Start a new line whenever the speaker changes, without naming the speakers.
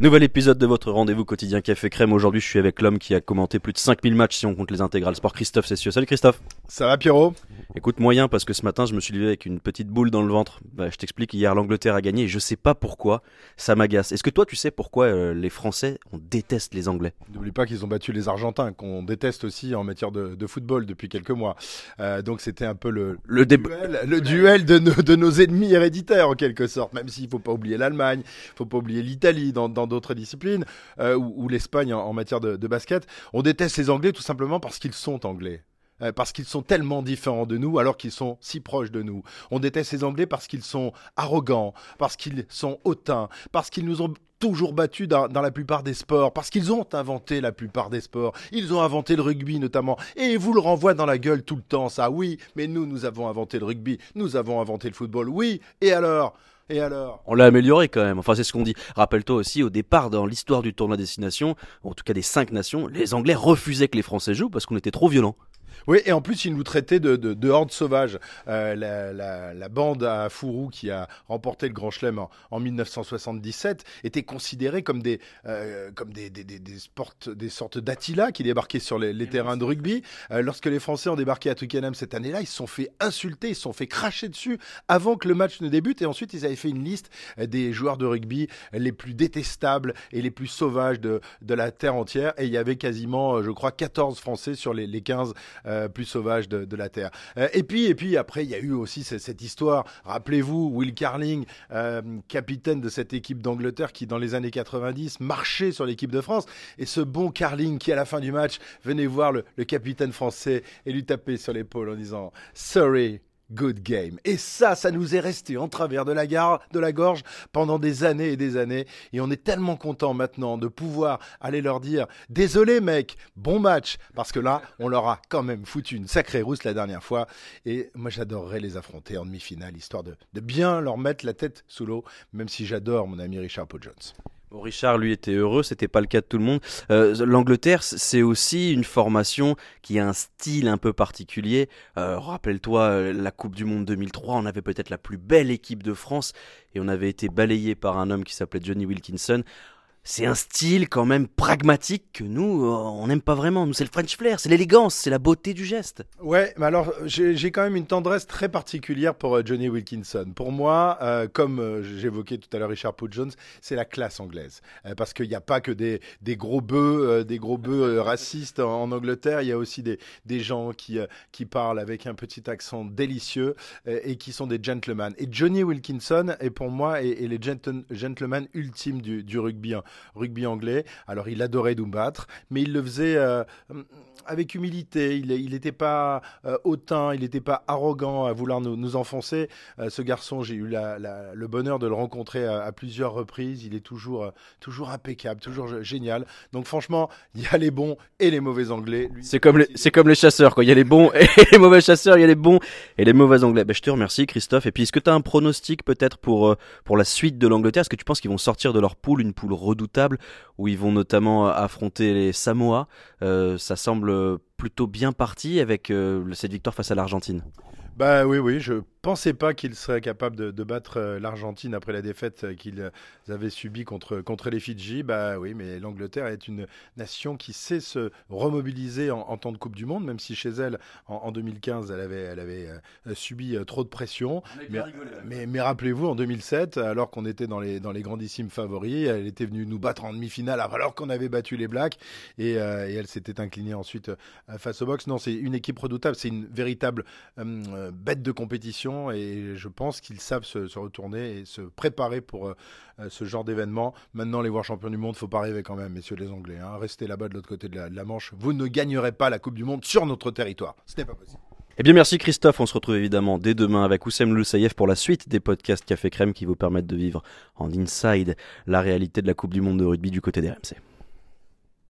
Nouvel épisode de votre rendez-vous quotidien Café Crème. Aujourd'hui, je suis avec l'homme qui a commenté plus de 5000 matchs si on compte les intégrales sport, Christophe Cessieux. Salut Christophe.
Ça va Pierrot?
Écoute, moyen parce que ce matin, je me suis levé avec une petite boule dans le ventre. Bah, je t'explique, hier l'Angleterre a gagné et je sais pas pourquoi ça m'agace. Est-ce que toi, tu sais pourquoi euh, les Français, on déteste les Anglais?
N'oublie pas qu'ils ont battu les Argentins, qu'on déteste aussi en matière de, de football depuis quelques mois. Euh, donc c'était un peu le,
Le
duel, le duel de, nos, de nos ennemis héréditaires en quelque sorte, même s'il faut pas oublier l'Allemagne, il faut pas oublier l'Italie dans dans d'autres disciplines, euh, ou, ou l'Espagne en, en matière de, de basket. On déteste les Anglais tout simplement parce qu'ils sont anglais. Euh, Parce qu'ils sont tellement différents de nous alors qu'ils sont si proches de nous. On déteste les Anglais parce qu'ils sont arrogants, parce qu'ils sont hautains, parce qu'ils nous ont toujours battus dans, la plupart des sports, parce qu'ils ont inventé la plupart des sports. Ils ont inventé le rugby notamment. Et ils vous le renvoient dans la gueule tout le temps, ça. Oui, mais nous, nous avons inventé le rugby. Nous avons inventé le football. Oui, et alors? Et alors?
On l'a amélioré quand même. Enfin, c'est ce qu'on dit. Rappelle-toi aussi, au départ, dans l'histoire du tournoi destination, en tout cas des cinq nations, les Anglais refusaient que les Français jouent parce qu'on était trop violents.
Oui, et en plus, ils nous traitaient de, de, de horde sauvage. Euh, la, la, la bande à Fourou qui a remporté le Grand Chelem en, en 1977 était considérée comme des, euh, comme des, des, des, des, sports, des sortes d'Attila qui débarquaient sur les, les terrains de rugby. Euh, lorsque les Français ont débarqué à Twickenham cette année-là, ils se sont fait insulter, ils se sont fait cracher dessus avant que le match ne débute. Et ensuite, ils avaient fait une liste des joueurs de rugby les plus détestables et les plus sauvages de, de la terre entière. Et il y avait quasiment, je crois, 14 Français sur les, les 15 euh, plus sauvages de, de la terre. Euh, et puis, et puis après, il y a eu aussi cette, cette histoire. Rappelez-vous, Will Carling, euh, capitaine de cette équipe d'Angleterre, qui dans les années 90 marchait sur l'équipe de France. Et ce bon Carling qui, à la fin du match, venait voir le, le capitaine français et lui taper sur l'épaule en disant "Sorry." Good game. Et ça, ça nous est resté en travers de la, gare, de la gorge pendant des années et des années. Et on est tellement content maintenant de pouvoir aller leur dire Désolé, mec, bon match. Parce que là, on leur a quand même foutu une sacrée rousse la dernière fois. Et moi, j'adorerais les affronter en demi-finale, histoire de, bien leur mettre la tête sous l'eau, même si j'adore mon ami Richard Paul Jones.
Richard, lui, était heureux, c'était pas le cas de tout le monde. Euh, L'Angleterre, c'est aussi une formation qui a un style un peu particulier. Euh, Rappelle-toi, euh, la Coupe du Monde 2003, on avait peut-être la plus belle équipe de France et on avait été balayé par un homme qui s'appelait Johnny Wilkinson. C'est un style quand même pragmatique que nous, euh, on n'aime pas vraiment. Nous, c'est le French flair, c'est l'élégance, c'est la beauté du geste.
Ouais, mais alors j'ai quand même une tendresse très particulière pour euh, Johnny Wilkinson. Pour moi, euh, comme j'évoquais tout à l'heure Richard Paul Jones, c'est la classe anglaise. Parce qu'il n'y a pas que des, gros bœufs, des gros bœufs racistes en, Angleterre. Il y a aussi des, gens qui, parlent avec un petit accent délicieux et qui sont des gentlemen. Et Johnny Wilkinson est pour moi est, est les gentle- gentleman ultime du, du rugby, rugby anglais. Alors il adorait nous battre, mais il le faisait euh, avec humilité. Il n'était pas euh, hautain, il n'était pas arrogant à vouloir nous, nous enfoncer. Euh, ce garçon, j'ai eu la, la, le bonheur de le rencontrer à, à plusieurs reprises. Il est toujours, toujours impeccable, toujours génial. Donc franchement, il y a les bons et les mauvais anglais.
C'est comme, les, c'est comme les chasseurs, quoi. Il y a les bons et les mauvais chasseurs, il y a les bons et les mauvais anglais. Ben, je te remercie, Christophe. Et puis, est-ce que tu as un pronostic peut-être pour, pour la suite de l'Angleterre? Est-ce que tu penses qu'ils vont sortir de leur poule, une poule où ils vont notamment euh, affronter les Samoa Euh, Ça semble euh, plutôt bien parti avec cette victoire face à l'Argentine.
Bah oui, oui, je pensais pas qu'ils seraient capables de, de battre euh, l'Argentine après la défaite euh, qu'ils avaient subie contre, contre les Fidji. Bah oui, mais l'Angleterre est une nation qui sait se remobiliser en, en temps de Coupe du Monde, même si chez elle, en, en 2015, elle avait, elle avait euh, subi euh, trop de pression. Mais, mais, mais rappelez-vous, en 2007, alors qu'on était dans les, dans les grandissimes favoris, elle était venue nous battre en demi-finale alors qu'on avait battu les Blacks et, euh, et elle s'était inclinée ensuite face au box. Non, c'est une équipe redoutable, c'est une véritable euh, bête de compétition et je pense qu'ils savent se, retourner et se préparer pour euh, ce genre d'événement. Maintenant, les voir champions du monde, faut pas rêver quand même, messieurs les Anglais. Hein. Restez là-bas de l'autre côté de la, de la Manche. Vous ne gagnerez pas la Coupe du Monde sur notre territoire. Ce n'est pas possible.
Eh bien, merci Christophe. On se retrouve évidemment dès demain avec Oussem Loussaïef pour la suite des podcasts Café Crème qui vous permettent de vivre en inside la réalité de la Coupe du Monde de rugby du côté des RMC.